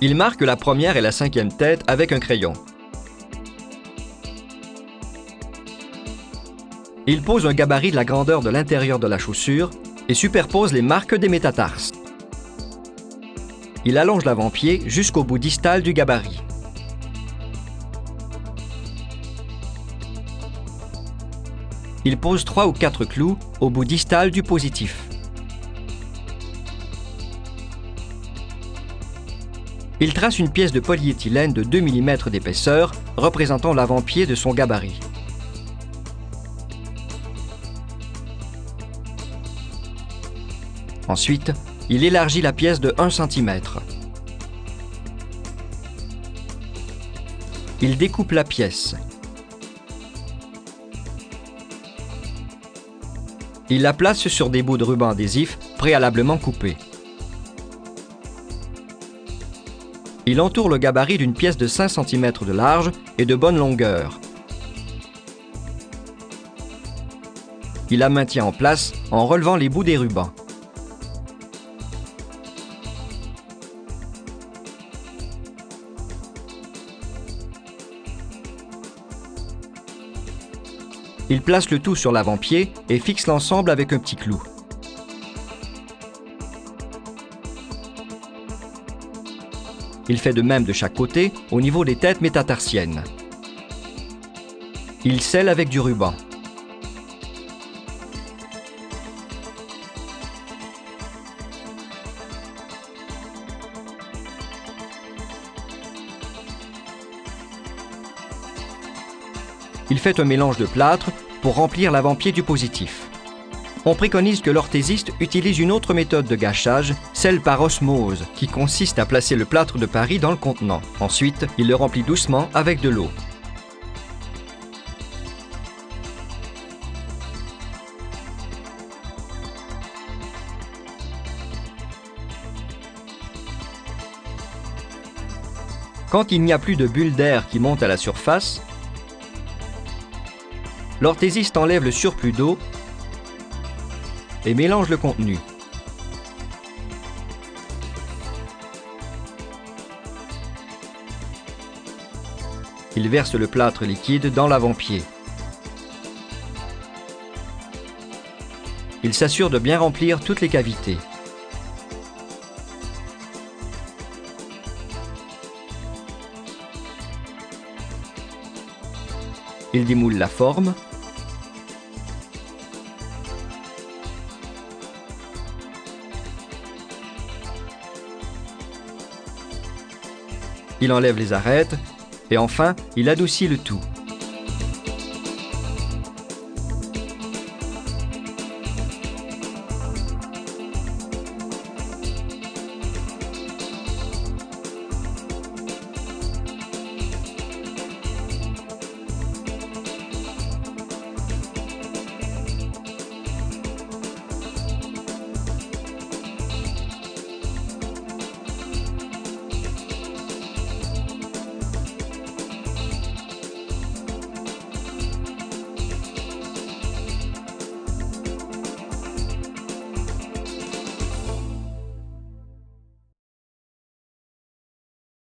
Il marque la première et la cinquième tête avec un crayon. Il pose un gabarit de la grandeur de l'intérieur de la chaussure et superpose les marques des métatarses. Il allonge l'avant-pied jusqu'au bout distal du gabarit. Il pose trois ou quatre clous au bout distal du positif. Il trace une pièce de polyéthylène de 2 mm d'épaisseur représentant l'avant-pied de son gabarit. Ensuite, il élargit la pièce de 1 cm. Il découpe la pièce. Il la place sur des bouts de ruban adhésif préalablement coupés. Il entoure le gabarit d'une pièce de 5 cm de large et de bonne longueur. Il la maintient en place en relevant les bouts des rubans. Il place le tout sur l'avant-pied et fixe l'ensemble avec un petit clou. Il fait de même de chaque côté au niveau des têtes métatarsiennes. Il scelle avec du ruban. Il fait un mélange de plâtre pour remplir l'avant-pied du positif. On préconise que l'orthésiste utilise une autre méthode de gâchage, celle par osmose, qui consiste à placer le plâtre de Paris dans le contenant. Ensuite, il le remplit doucement avec de l'eau. Quand il n'y a plus de bulles d'air qui montent à la surface, l'orthésiste enlève le surplus d'eau et mélange le contenu. Il verse le plâtre liquide dans l'avant-pied. Il s'assure de bien remplir toutes les cavités. Il démoule la forme il enlève les arêtes et enfin, il adoucit le tout.